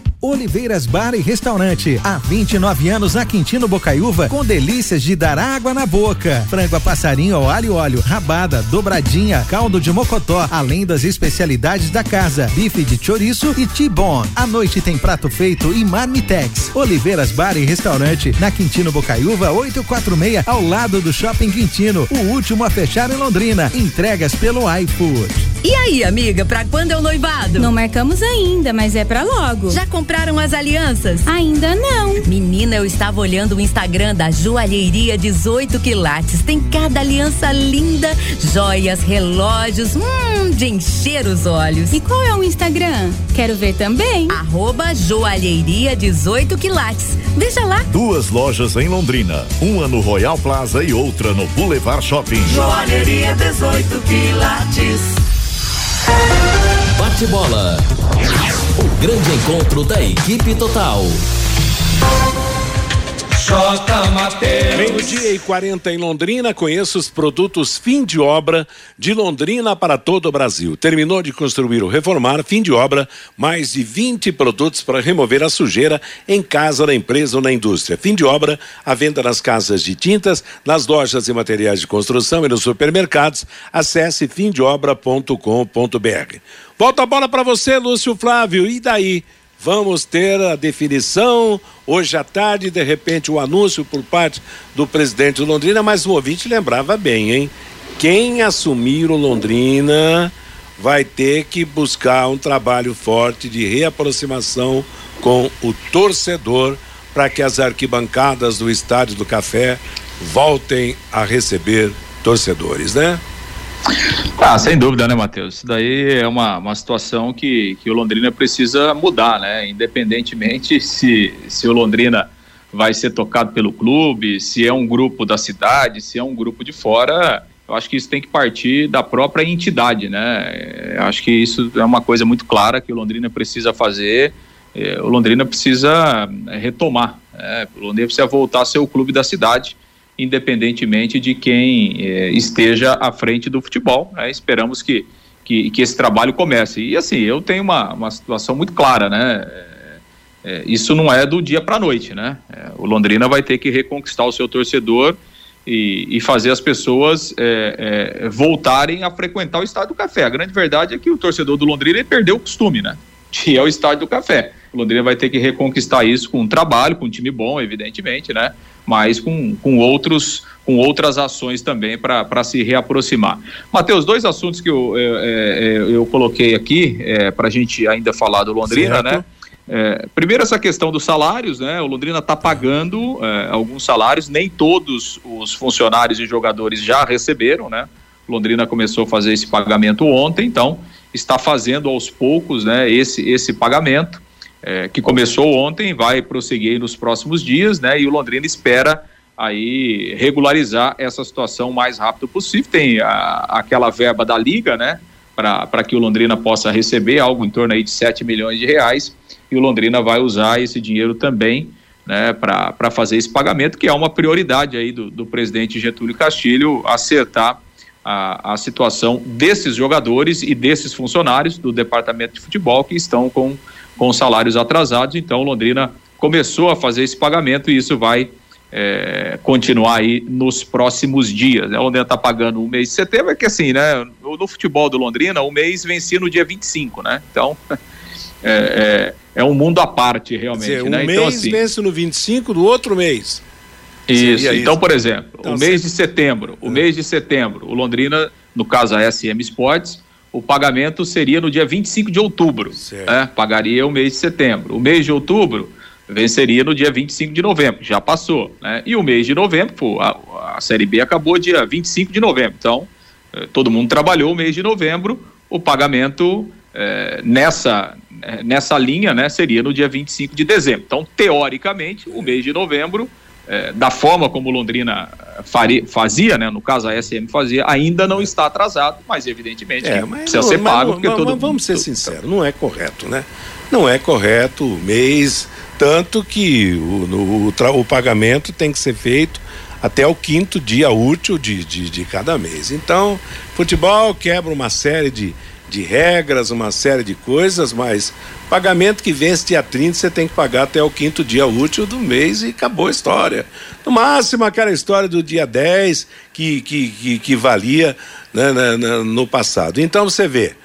Oliveiras Bar e Restaurante. Há 29 anos na Quintino Bocaiúva, com delícias de dar água na boca. Frango a passarinho ao alho e óleo, rabada, dobradinha, caldo de mocotó, além das especialidades da casa, bife de chouriço e T-bone. À noite tem prato feito e marmitex. Oliveiras Bar e Restaurante, na Quintino Bocaiúva 846, ao lado do Shopping Quintino, o último a fechar em Londrina. Entregas pelo iFood. E aí, amiga, pra quando é o noivado? Não marcamos ainda, mas é pra logo. Já compraram as alianças? Ainda não. Menina, eu estava olhando o Instagram da Joalheria 18 Quilates. Tem cada aliança linda, joias, relógios, hum, de encher os olhos. E qual é o Instagram? Quero ver também. Arroba Joalheria 18 Quilates. Veja lá. Duas lojas em Londrina, uma no Royal Plaza e outra no Boulevard Shopping. Joalheria 18 Quilates. Bate bola. O grande encontro da equipe total. J. Mateus. Meio-dia e 40 em Londrina. Conheça os produtos fim de obra de Londrina para todo o Brasil. Terminou de construir ou reformar, fim de obra, mais de 20 produtos para remover a sujeira em casa, na empresa ou na indústria. Fim de obra, a venda nas casas de tintas, nas lojas e materiais de construção e nos supermercados. Acesse fimdeobra.com.br. Volta a bola para você, Lúcio Flávio. E daí? Vamos ter a definição hoje à tarde, de repente, o anúncio por parte do presidente Londrina, mas o ouvinte lembrava bem, hein? Quem assumir o Londrina vai ter que buscar um trabalho forte de reaproximação com o torcedor para que as arquibancadas do Estádio do Café voltem a receber torcedores, né? Ah, sem dúvida, né, Matheus? Isso daí é uma, uma situação que, que o Londrina precisa mudar, né? Independentemente (laughs) se, se o Londrina vai ser tocado pelo clube, se é um grupo da cidade, se é um grupo de fora, eu acho que isso tem que partir da própria entidade, né? Eu acho que isso é uma coisa muito clara que o Londrina precisa fazer. É, o Londrina precisa é, retomar, né? o Londrina precisa voltar a ser o clube da cidade independentemente de quem eh, esteja à frente do futebol. Né? Esperamos que, que, que, esse trabalho comece. E assim, eu tenho uma, uma situação muito clara, né? É, isso não é do dia para a noite, né? É, o Londrina vai ter que reconquistar o seu torcedor e, e fazer as pessoas é, voltarem a frequentar o Estádio do Café. A grande verdade é que o torcedor do Londrina perdeu o costume, né? Que (laughs) é o Estádio do Café. O Londrina vai ter que reconquistar isso com um trabalho, com um time bom, evidentemente, né? mas com, com, outros, com outras ações também para se reaproximar. Matheus, dois assuntos que eu, é, é, eu coloquei aqui é, para a gente ainda falar do Londrina, certo. né? É, primeiro essa questão dos salários, né? O Londrina está pagando é, alguns salários, nem todos os funcionários e jogadores já receberam, né? Londrina começou a fazer esse pagamento ontem, então está fazendo aos poucos, né? Esse esse pagamento é, que começou ontem, vai prosseguir nos próximos dias, né? E o Londrina espera aí regularizar essa situação o mais rápido possível. Tem a, aquela verba da liga, né? Para que o Londrina possa receber algo em torno aí de 7 milhões de reais e o Londrina vai usar esse dinheiro também né, para fazer esse pagamento, que é uma prioridade aí do, do presidente Getúlio Castilho acertar a, a situação desses jogadores e desses funcionários do departamento de futebol que estão com com salários atrasados. Então, Londrina começou a fazer esse pagamento e isso vai é, continuar aí nos próximos dias. Né? Londrina está pagando o mês de setembro, é que assim, né? No, no, futebol do Londrina, o mês vencia no dia 25, né? Então, (laughs) é, é, é um mundo à parte, realmente. Dizer, né? Um então, mês assim, vence no 25 do outro mês. Isso, então, por exemplo, então, o mês de setembro, o mês de setembro, o Londrina, no caso a SM Sports, o pagamento seria no dia 25 de outubro. Né? Pagaria o mês de setembro. O mês de outubro venceria no dia 25 de novembro, já passou. Né? E o mês de novembro, pô, a, a Série B acabou dia 25 de novembro. Então, eh, todo mundo trabalhou o mês de novembro, o pagamento eh, nessa, eh, nessa linha né, seria no dia 25 de dezembro. Então, teoricamente, o mês de novembro é, da forma como Londrina faria, fazia, né, no caso a SM fazia, ainda não está atrasado, mas evidentemente é, mas precisa não, ser pago. Mas, mas, vamos ser sinceros, não é correto, né? Não é correto o mês, tanto que o, o, o, o pagamento tem que ser feito até o quinto dia útil de, de, de cada mês. Então, futebol quebra uma série de, de regras, uma série de coisas, mas pagamento que vence dia 30 você tem que pagar até o quinto dia útil do mês e acabou a história. No máximo aquela história do dia 10 que, que, que, que valia né, né, né, no passado. Então você vê,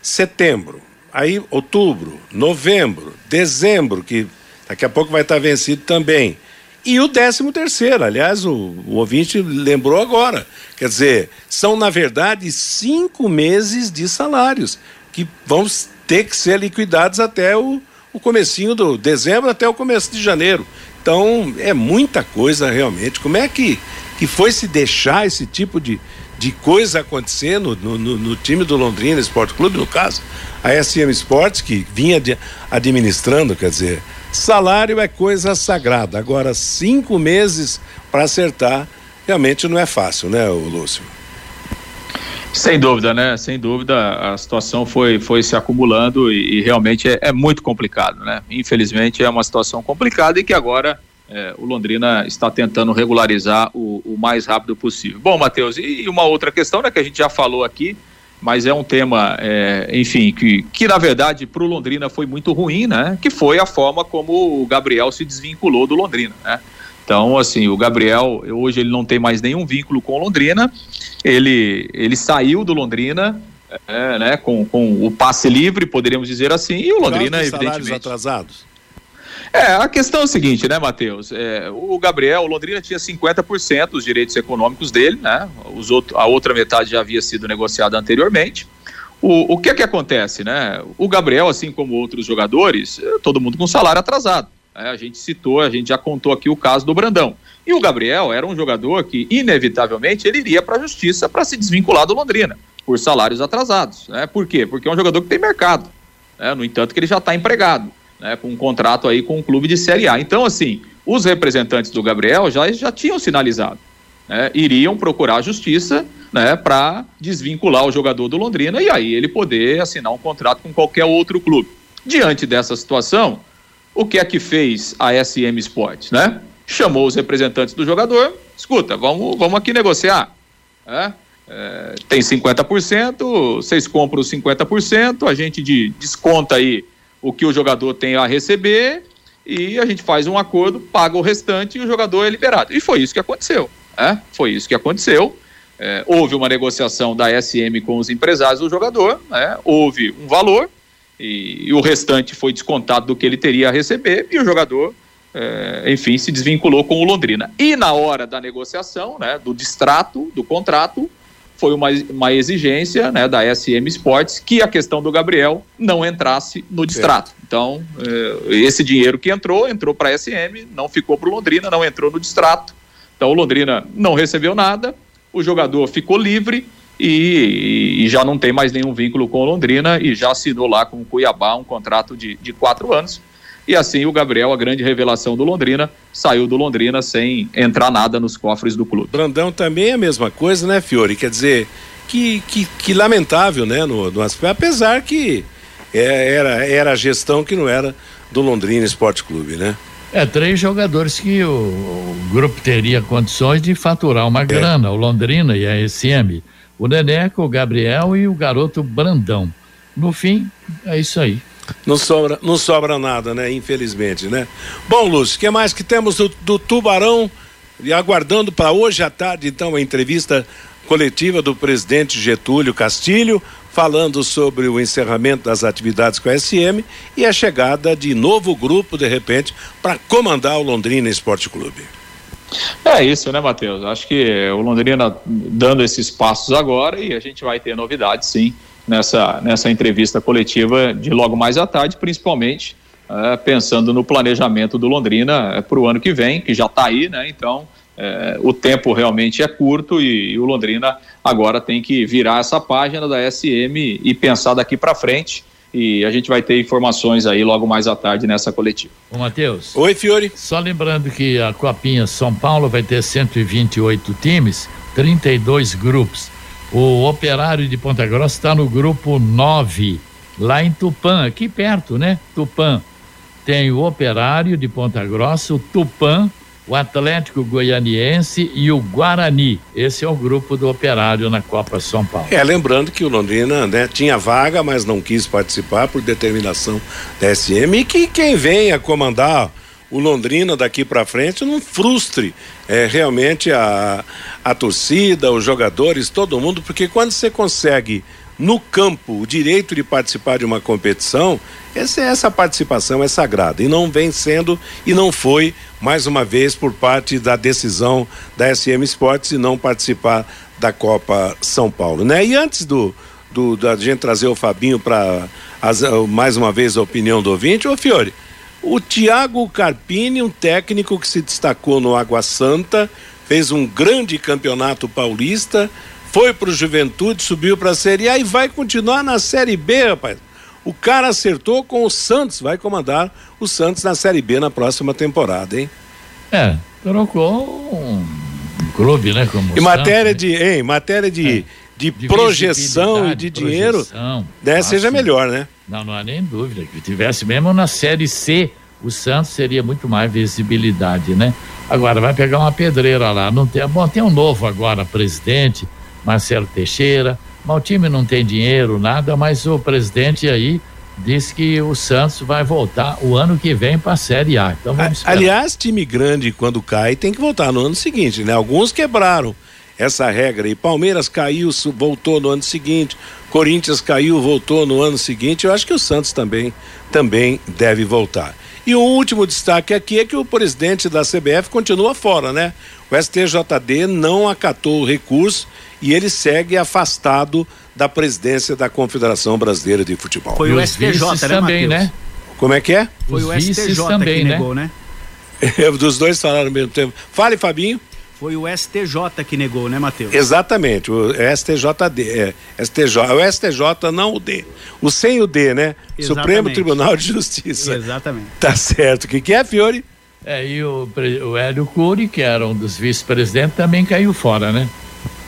setembro, aí outubro, novembro, dezembro, que daqui a pouco vai estar vencido também. E o décimo terceiro, aliás, o, o ouvinte lembrou agora. Quer dizer, são, na verdade, cinco meses de salários que vão ter que ser liquidados até o, o comecinho do dezembro até o começo de janeiro. Então, é muita coisa realmente. Como é que, que foi se deixar esse tipo de, de coisa acontecendo no, no, no time do Londrina Esporte Clube, no caso, a SM Sports, que vinha de, administrando, quer dizer, Salário é coisa sagrada. Agora, cinco meses para acertar, realmente não é fácil, né, Lúcio? Sem dúvida, né? Sem dúvida, a situação foi, foi se acumulando e, e realmente é, é, muito complicado, né? Infelizmente é uma situação complicada e que agora é, o Londrina está tentando regularizar o, o mais rápido possível. Bom, Matheus, e, e uma outra questão, né, que a gente já falou aqui, mas é um tema, é, enfim, que, que na verdade para o Londrina foi muito ruim, né? Que foi a forma como o Gabriel se desvinculou do Londrina, né? Então, assim, o Gabriel, hoje ele não tem mais nenhum vínculo com o Londrina, ele, ele saiu do Londrina, é, né, com, com o passe livre, poderíamos dizer assim, e o Londrina, evidentemente... atrasados? É, a questão é o seguinte, né, Matheus? É, o Gabriel, o Londrina tinha 50% dos direitos econômicos dele, né? Os outro, a outra metade já havia sido negociada anteriormente. O, o que é que acontece, né? O Gabriel, assim como outros jogadores, é, todo mundo com salário atrasado. Né? A gente citou, a gente já contou aqui o caso do Brandão. E o Gabriel era um jogador que, inevitavelmente, ele iria para a justiça para se desvincular do Londrina, por salários atrasados. Né? Por quê? Porque é um jogador que tem mercado. Né? No entanto, que ele já está empregado né, com um contrato aí com um clube de Série A. Então, assim, os representantes do Gabriel já, já tinham sinalizado, né, iriam procurar a justiça né, para desvincular o jogador do Londrina e aí ele poder assinar um contrato com qualquer outro clube. Diante dessa situação, o que é que fez a SM Sports, né? Chamou os representantes do jogador, escuta, vamos, vamos aqui negociar, né? É, tem 50%, vocês compram os 50%, a gente de, desconta aí o que o jogador tem a receber e a gente faz um acordo, paga o restante e o jogador é liberado. E foi isso que aconteceu. Né? Foi isso que aconteceu. É, houve uma negociação da SM com os empresários do jogador, né? houve um valor e, e, o restante foi descontado do que ele teria a receber e o jogador, é, enfim, se desvinculou com o Londrina. E na hora da negociação, né, do distrato do contrato, foi uma, uma exigência né, da SM Sports que a questão do Gabriel não entrasse no distrato. Então, eh, esse dinheiro que entrou, entrou para a SM, não ficou para o Londrina, não entrou no distrato. Então, o Londrina não recebeu nada, o jogador ficou livre e, e, já não tem mais nenhum vínculo com o Londrina e já assinou lá com o Cuiabá um contrato de, de quatro anos e assim o Gabriel, a grande revelação do Londrina, saiu do Londrina sem entrar nada nos cofres do clube. Brandão também é a mesma coisa, né, Fiore? Quer dizer, que, que, que lamentável, né, no, no apesar que é, era, era a gestão que não era do Londrina Esporte Clube, né? É, três jogadores que o, o grupo teria condições de faturar uma é. grana, o Londrina e a SM. O Neneco, o Gabriel e o garoto Brandão. No fim, é isso aí. Não sobra, não sobra nada, né? Infelizmente, né? Bom, Lúcio, o que mais que temos do, do Tubarão? E aguardando para hoje à tarde, então, a entrevista coletiva do presidente Getúlio Castilho, falando sobre o encerramento das atividades com a SM e a chegada de novo grupo, de repente, para comandar o Londrina Esporte Clube. É isso, né, Matheus? Acho que o Londrina dando esses passos agora e a gente vai ter novidades, sim nessa, nessa entrevista coletiva de logo mais à tarde, principalmente é, pensando no planejamento do Londrina é, para o ano que vem, que já está aí, né? Então é, o tempo realmente é curto e, e, o Londrina agora tem que virar essa página da SM e pensar daqui para frente. E a gente vai ter informações aí logo mais à tarde nessa coletiva. Ô, Matheus. Oi, Fiore. Só lembrando que a Copinha São Paulo vai ter 128 times, 32 grupos. O Operário de Ponta Grossa está no grupo 9, lá em Tupã, aqui perto, né? Tupã. Tem o Operário de Ponta Grossa, o Tupã, o Atlético Goianiense e o Guarani. Esse é o grupo do Operário na Copa São Paulo. É, lembrando que o Londrina né, tinha vaga, mas não quis participar por determinação da SM e que quem vem a comandar o Londrina daqui para frente não frustre é, realmente a, a torcida, os jogadores, todo mundo, porque quando você consegue no campo o direito de participar de uma competição, essa, essa participação é sagrada e não vem sendo e não foi mais uma vez por parte da decisão da SM Sports e não participar da Copa São Paulo, né? E antes do, do da gente trazer o Fabinho para mais uma vez a opinião do ouvinte, ô Fiore, o Thiago Carpini, um técnico que se destacou no Água Santa, fez um grande campeonato paulista, foi para o Juventude, subiu para a Série A e vai continuar na Série B, rapaz. O cara acertou com o Santos, vai comandar o Santos na Série B na próxima temporada, hein? É, trocou um clube, né? Como em matéria Santos, de, né? em matéria de, é. de, de, projeção e de dinheiro, deve seja melhor, né? Não, não há nem dúvida. Que tivesse mesmo na Série C, o Santos seria muito mais visibilidade, né? Agora vai pegar uma pedreira lá. Não tem, bom, tem um novo agora presidente, Marcelo Teixeira mas o time não tem dinheiro, nada, mas o presidente aí disse que o Santos vai voltar o ano que vem para a Série A. Então vamos esperar. Aliás, time grande quando cai tem que voltar no ano seguinte, né? Alguns quebraram essa regra e Palmeiras caiu, voltou no ano seguinte, Corinthians caiu, voltou no ano seguinte. Eu acho que o Santos também também deve voltar. E o último destaque aqui é que o presidente da CBF continua fora, né? O STJD não acatou o recurso e ele segue afastado da presidência da Confederação Brasileira de Futebol. Foi o STJ né, também, né? Como é que é? Foi Os o STJ também, que né? negou, né? (laughs) né? Dos dois falaram ao mesmo tempo. Fale, Fabinho. Foi o STJ que negou, né, Matheus? Exatamente, o STJD, é, STJ, é o STJ, não o D. O sem o D, né? Exatamente. Supremo Tribunal de Justiça. Exatamente. Tá certo. O que, que é, Fiore? É, e o, o Hélio Cury, que era um dos vice-presidentes, também caiu fora, né?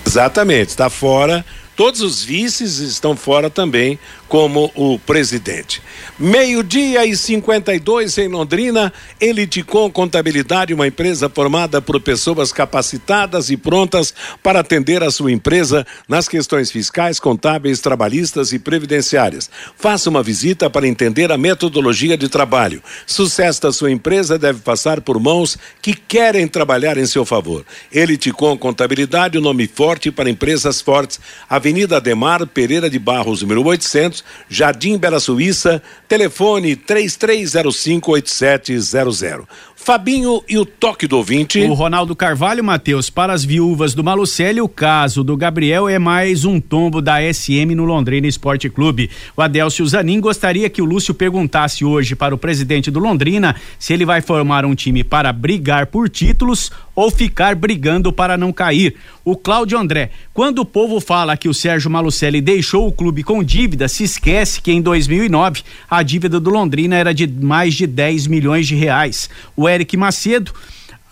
Exatamente, está fora Todos os vices estão fora também, como o presidente. Meio-dia e 52 em Londrina, Eliticom Contabilidade, uma empresa formada por pessoas capacitadas e prontas para atender a sua empresa nas questões fiscais, contábeis, trabalhistas e previdenciárias. Faça uma visita para entender a metodologia de trabalho. Sucesso da sua empresa deve passar por mãos que querem trabalhar em seu favor. Eliticom Contabilidade, o um nome forte para empresas fortes. Avenida Ademar Pereira de Barros, número 800, Jardim Bela Suíça, telefone 33058700. Fabinho e o toque do ouvinte. O Ronaldo Carvalho, Matheus, para as viúvas do Malucelli, o caso do Gabriel é mais um tombo da SM no Londrina Esporte Clube. O Adélcio Zanin gostaria que o Lúcio perguntasse hoje para o presidente do Londrina se ele vai formar um time para brigar por títulos ou ficar brigando para não cair. O Cláudio André, quando o povo fala que o Sérgio Malucelli deixou o clube com dívida, se esquece que em 2009 a dívida do Londrina era de mais de 10 milhões de reais. O Eric Macedo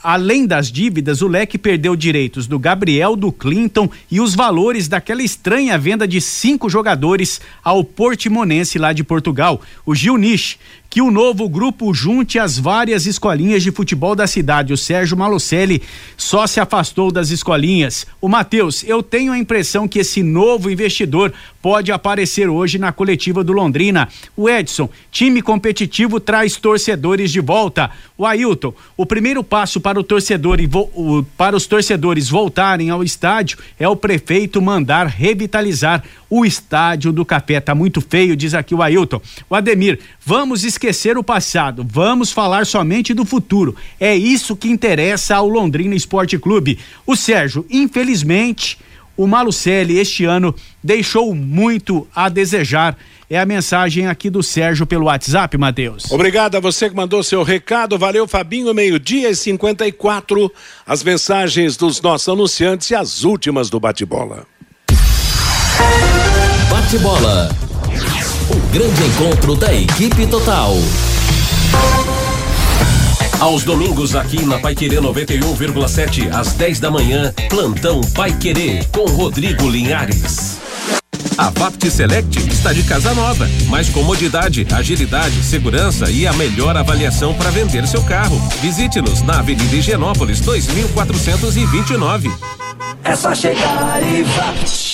Além das dívidas, o Leque perdeu direitos do Gabriel, do Clinton e os valores daquela estranha venda de cinco jogadores ao Portimonense lá de Portugal, o Gil Niche, que o novo grupo junte as várias escolinhas de futebol da cidade. O Sérgio Malucelli só se afastou das escolinhas. O Matheus, eu tenho a impressão que esse novo investidor pode aparecer hoje na coletiva do Londrina. O Edson, time competitivo traz torcedores de volta. O Ailton, o primeiro passo para o torcedor e para os torcedores voltarem ao estádio é o prefeito mandar revitalizar o estádio do Café. Tá muito feio, diz aqui o Ailton. O Ademir, vamos esquecer o passado, vamos falar somente do futuro. É isso que interessa ao Londrina Esporte Clube. O Sérgio, infelizmente, o Malucelli este ano deixou muito a desejar. É a mensagem aqui do Sérgio pelo WhatsApp, Matheus. Obrigado a você que mandou seu recado. Valeu, Fabinho. Meio-dia e 54. As mensagens dos nossos anunciantes e as últimas do bate-bola. Bate-bola. O grande encontro da equipe total. Aos domingos aqui na Paiquerê 91,7 às 10 da manhã, plantão Paiquerê com Rodrigo Linhares. A Vapt Select está de casa nova. Mais comodidade, agilidade, segurança e a melhor avaliação para vender seu carro. Visite-nos na Avenida Higienópolis 2429. É só chegar e Vapt.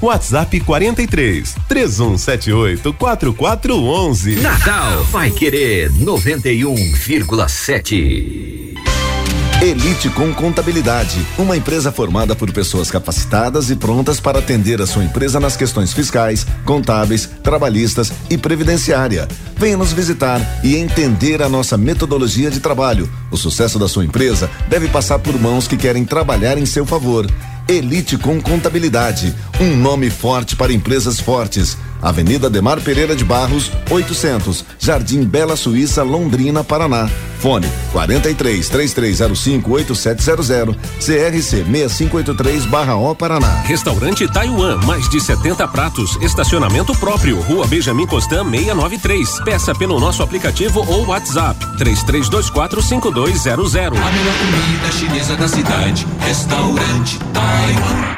WhatsApp 43 3178 4411. Natal vai querer 91,7. Elite com Contabilidade, uma empresa formada por pessoas capacitadas e prontas para atender a sua empresa nas questões fiscais, contábeis, trabalhistas e previdenciária. Venha nos visitar e entender a nossa metodologia de trabalho. O sucesso da sua empresa deve passar por mãos que querem trabalhar em seu favor. Elite com Contabilidade, um nome forte para empresas fortes. Avenida Demar Pereira de Barros, 800, Jardim Bela Suíça, Londrina, Paraná. Fone 43 3305 8700, CRC 6583/O Paraná. Restaurante Taiwan, mais de 70 pratos, estacionamento próprio, Rua Benjamin Constant 693. Peça pelo nosso aplicativo ou WhatsApp 3324 5200. A melhor comida chinesa da cidade, restaurante Taiwan.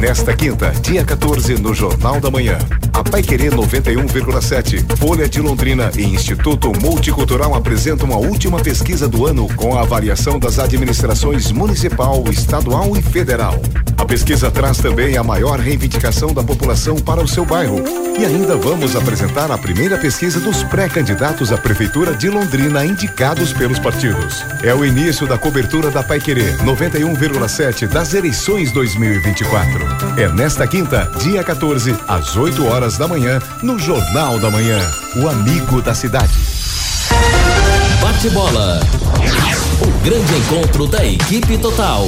Nesta quinta, dia 14, no Jornal da Manhã, a Pai Querer 91,7, Folha de Londrina e Instituto Multicultural apresentam a última pesquisa do ano com a avaliação das administrações municipal, estadual e federal. A pesquisa traz também a maior reivindicação da população para o seu bairro. E ainda vamos apresentar a primeira pesquisa dos pré-candidatos à Prefeitura de Londrina indicados pelos partidos. É o início da cobertura da Pai Querer 91,7 das eleições 2024. É nesta quinta, dia 14, às 8 horas da manhã, no Jornal da Manhã. O amigo da cidade. Bate-bola. O grande encontro da equipe total.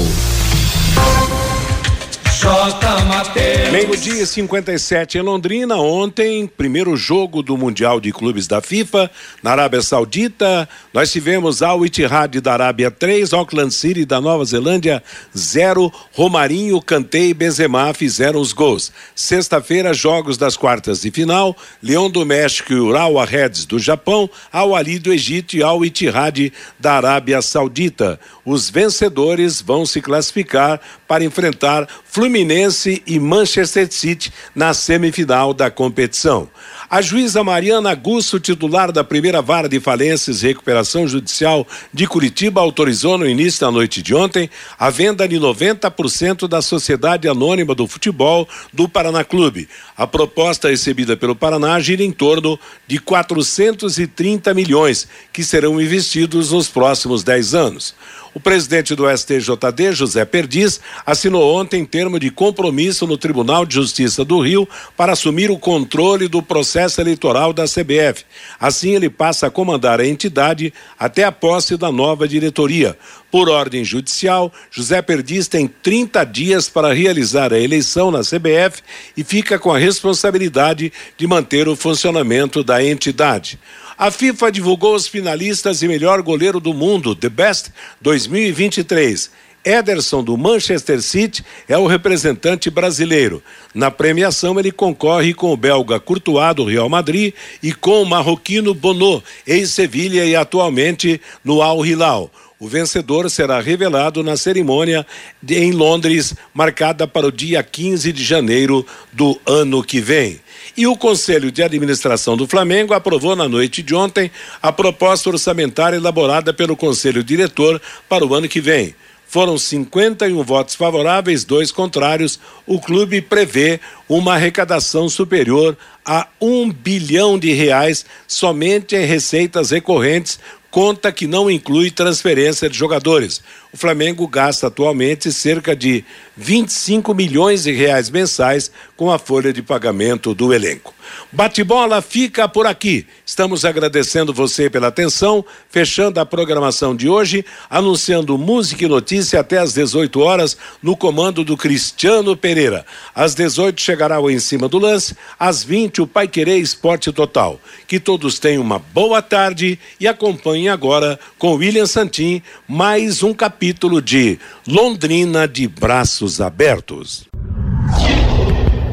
J. Mateus. Meio-dia 57 em Londrina. Ontem, primeiro jogo do Mundial de Clubes da FIFA na Arábia Saudita. Nós tivemos Al Ittihad da Arábia 3, Auckland City da Nova Zelândia 0. Romarinho, Kanté e Benzema fizeram os gols. Sexta-feira, jogos das quartas de final. Leão do México e Urawa Reds do Japão, Al Ali do Egito e Al Ittihad da Arábia Saudita. Os vencedores vão se classificar para enfrentar Fluminense e Manchester City na semifinal da competição. A juíza Mariana Gusso, titular da primeira vara de falências e recuperação judicial de Curitiba, autorizou no início da noite de ontem a venda de 90% da Sociedade Anônima do Futebol do Paraná Clube. A proposta recebida pelo Paraná gira em torno de 430 milhões, que serão investidos nos próximos 10 anos. O presidente do STJD, José Perdiz, assinou ontem termo de compromisso no Tribunal de Justiça do Rio para assumir o controle do processo eleitoral da CBF. Assim, ele passa a comandar a entidade até a posse da nova diretoria. Por ordem judicial, José Perdiz tem 30 dias para realizar a eleição na CBF e fica com a responsabilidade de manter o funcionamento da entidade. A FIFA divulgou os finalistas e melhor goleiro do mundo, The Best 2023. Ederson do Manchester City é o representante brasileiro. Na premiação ele concorre com o belga Courtois do Real Madrid e com o marroquino Bono, ex-Sevilha e atualmente no Al Hilal. O vencedor será revelado na cerimônia em Londres, marcada para o dia 15 de janeiro do ano que vem. E o Conselho de Administração do Flamengo aprovou na noite de ontem a proposta orçamentária elaborada pelo Conselho Diretor para o ano que vem. Foram 51 votos favoráveis, dois contrários. O clube prevê uma arrecadação superior a um bilhão de reais somente em receitas recorrentes, conta que não inclui transferência de jogadores. O Flamengo gasta atualmente cerca de 25 milhões de reais mensais com a folha de pagamento do elenco. Bate-bola fica por aqui. Estamos agradecendo você pela atenção, fechando a programação de hoje, anunciando música e notícia até às 18 horas no comando do Cristiano Pereira. Às 18 chegará o Em Cima do Lance, às 20 o Pai Querer Esporte Total. Que todos tenham uma boa tarde e acompanhem agora com William Santin mais um capítulo de Londrina de Braços Abertos.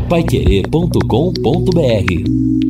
Paiquerê.com.br